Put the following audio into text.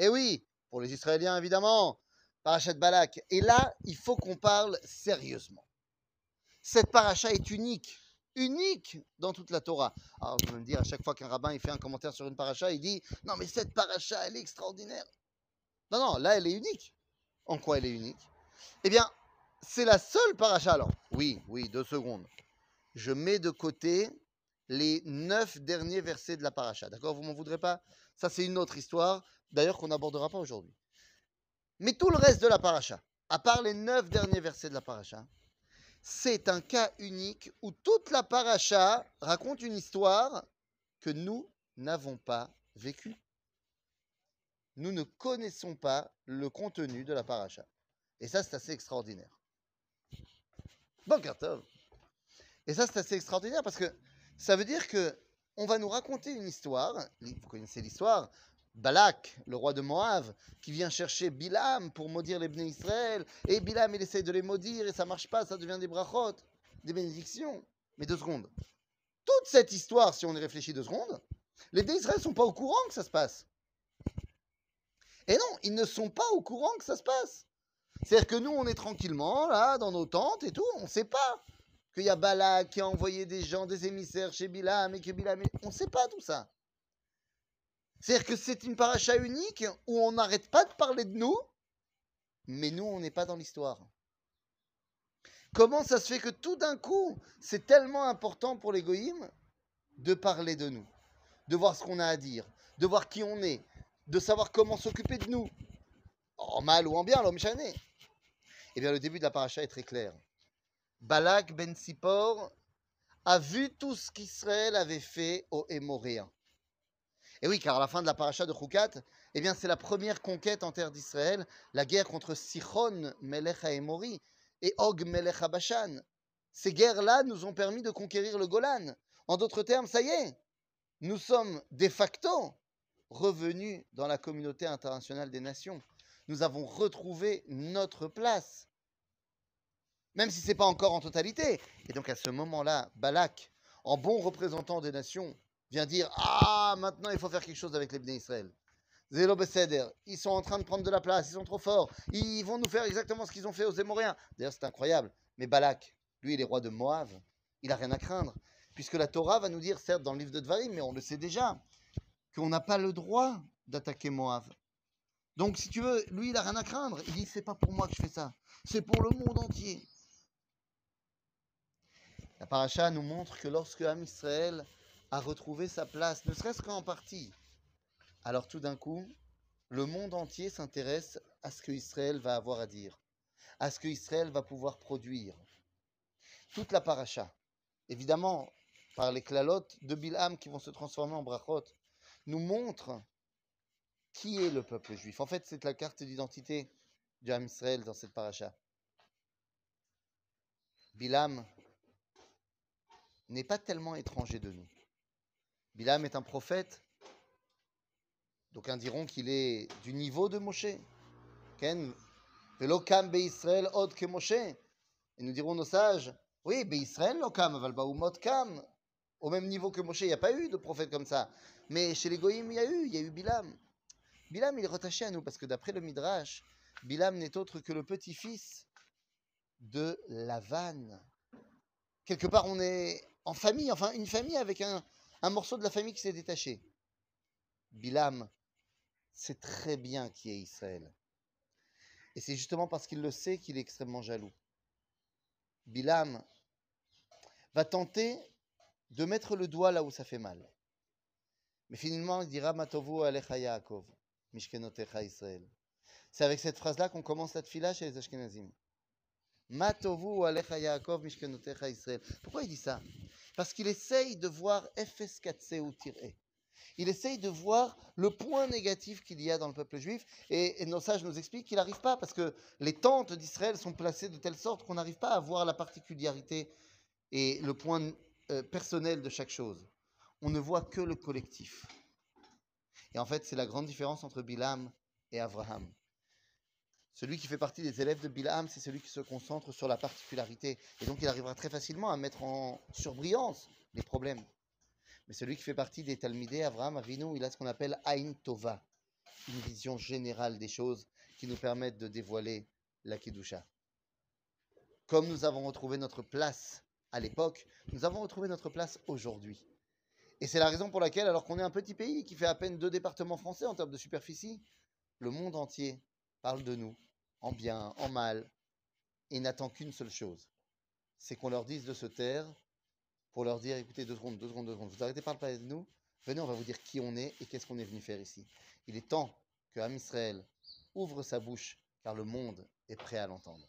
Et oui, pour les Israéliens évidemment, Parachat Balak. Et là, il faut qu'on parle sérieusement. Cette paracha est unique, unique dans toute la Torah. Alors, je me dire, à chaque fois qu'un rabbin il fait un commentaire sur une paracha, il dit Non, mais cette paracha, elle est extraordinaire. Non, non, là, elle est unique. En quoi elle est unique? Eh bien, c'est la seule paracha. Alors, oui, oui, deux secondes. Je mets de côté les neuf derniers versets de la paracha. D'accord Vous m'en voudrez pas? Ça, c'est une autre histoire, d'ailleurs, qu'on n'abordera pas aujourd'hui. Mais tout le reste de la paracha, à part les neuf derniers versets de la paracha, c'est un cas unique où toute la paracha raconte une histoire que nous n'avons pas vécue. Nous ne connaissons pas le contenu de la paracha. Et ça, c'est assez extraordinaire. Bon, Kartov. Et ça, c'est assez extraordinaire parce que ça veut dire que on va nous raconter une histoire. Vous connaissez l'histoire. Balak, le roi de Moab, qui vient chercher Bilam pour maudire les Bnei Israël. Et Bilam, il essaye de les maudire et ça marche pas, ça devient des brachot, des bénédictions. Mais deux secondes. Toute cette histoire, si on y réfléchit deux secondes, les Bnei Israël sont pas au courant que ça se passe. Et non, ils ne sont pas au courant que ça se passe. C'est-à-dire que nous, on est tranquillement là, dans nos tentes et tout, on ne sait pas qu'il y a Balak qui a envoyé des gens, des émissaires chez Bilam et que Bilam. On ne sait pas tout ça. C'est-à-dire que c'est une paracha unique où on n'arrête pas de parler de nous, mais nous, on n'est pas dans l'histoire. Comment ça se fait que tout d'un coup, c'est tellement important pour les de parler de nous, de voir ce qu'on a à dire, de voir qui on est, de savoir comment s'occuper de nous, en mal ou en bien, l'homme chané? Eh bien, le début de la paracha est très clair. Balak ben Sipor a vu tout ce qu'Israël avait fait aux Hémoréens. Et oui, car à la fin de la paracha de Choukat, eh bien, c'est la première conquête en terre d'Israël, la guerre contre Sichon, Melech Haemori, et Og, Melech Bashan. Ces guerres-là nous ont permis de conquérir le Golan. En d'autres termes, ça y est, nous sommes de facto revenus dans la communauté internationale des nations. Nous avons retrouvé notre place, même si ce n'est pas encore en totalité. Et donc à ce moment-là, Balak, en bon représentant des nations, vient dire Ah, maintenant il faut faire quelque chose avec les Bnei Israël. Zélo ils sont en train de prendre de la place, ils sont trop forts, ils vont nous faire exactement ce qu'ils ont fait aux Émoréens. D'ailleurs, c'est incroyable. Mais Balak, lui, il est roi de Moab, il n'a rien à craindre. Puisque la Torah va nous dire, certes, dans le livre de Dvarim, mais on le sait déjà, qu'on n'a pas le droit d'attaquer Moab. Donc, si tu veux, lui, il n'a rien à craindre. Il dit c'est pas pour moi que je fais ça, c'est pour le monde entier. La paracha nous montre que lorsque Am Israël a retrouvé sa place, ne serait-ce qu'en partie, alors tout d'un coup, le monde entier s'intéresse à ce que Israël va avoir à dire, à ce que Israël va pouvoir produire. Toute la paracha, évidemment, par les clalotes de Bilham qui vont se transformer en brachot, nous montre qui est le peuple juif. En fait, c'est la carte d'identité du Ham Israël dans cette paracha. Bilam n'est pas tellement étranger de nous. Bilam est un prophète. D'aucuns diront qu'il est du niveau de Moshe. Ken, Velokam Israël od que Moshe. Et nous dirons nos sages, oui, Israël lokam, kam. Au même niveau que Moshe, il n'y a pas eu de prophète comme ça. Mais chez les Goïm, il y a eu, il y a eu Bilam. Bilam, il est rattaché à nous parce que d'après le Midrash, Bilam n'est autre que le petit-fils de Lavan. Quelque part, on est en famille, enfin une famille avec un, un morceau de la famille qui s'est détaché. Bilam sait très bien qui est Israël. Et c'est justement parce qu'il le sait qu'il est extrêmement jaloux. Bilam va tenter de mettre le doigt là où ça fait mal. Mais finalement, il dira Matovu alecha Yaakov, Mishkenotecha Israël. C'est avec cette phrase-là qu'on commence cette fila chez les Ashkenazim. Matovu alecha Yaakov, Mishkenotecha Israël. Pourquoi il dit ça? Parce qu'il essaye de voir FS4C ou tiré. Il essaye de voir le point négatif qu'il y a dans le peuple juif. Et, nos sages nous expliquent qu'il n'arrive pas parce que les tentes d'Israël sont placées de telle sorte qu'on n'arrive pas à voir la particularité et le point euh, personnel de chaque chose. On ne voit que le collectif. Et en fait, c'est la grande différence entre Bilam et Abraham. Celui qui fait partie des élèves de Bilam, c'est celui qui se concentre sur la particularité. Et donc il arrivera très facilement à mettre en surbrillance les problèmes. Mais celui qui fait partie des Talmidés, Avraham Avinu, il a ce qu'on appelle Aïn Tova. une vision générale des choses qui nous permettent de dévoiler la Kedusha. Comme nous avons retrouvé notre place à l'époque, nous avons retrouvé notre place aujourd'hui. Et c'est la raison pour laquelle, alors qu'on est un petit pays qui fait à peine deux départements français en termes de superficie, le monde entier parle de nous, en bien, en mal, et n'attend qu'une seule chose, c'est qu'on leur dise de se taire pour leur dire, écoutez, deux secondes, deux secondes, deux secondes, vous arrêtez de parler de nous, venez, on va vous dire qui on est et qu'est-ce qu'on est venu faire ici. Il est temps que Am Israël ouvre sa bouche, car le monde est prêt à l'entendre.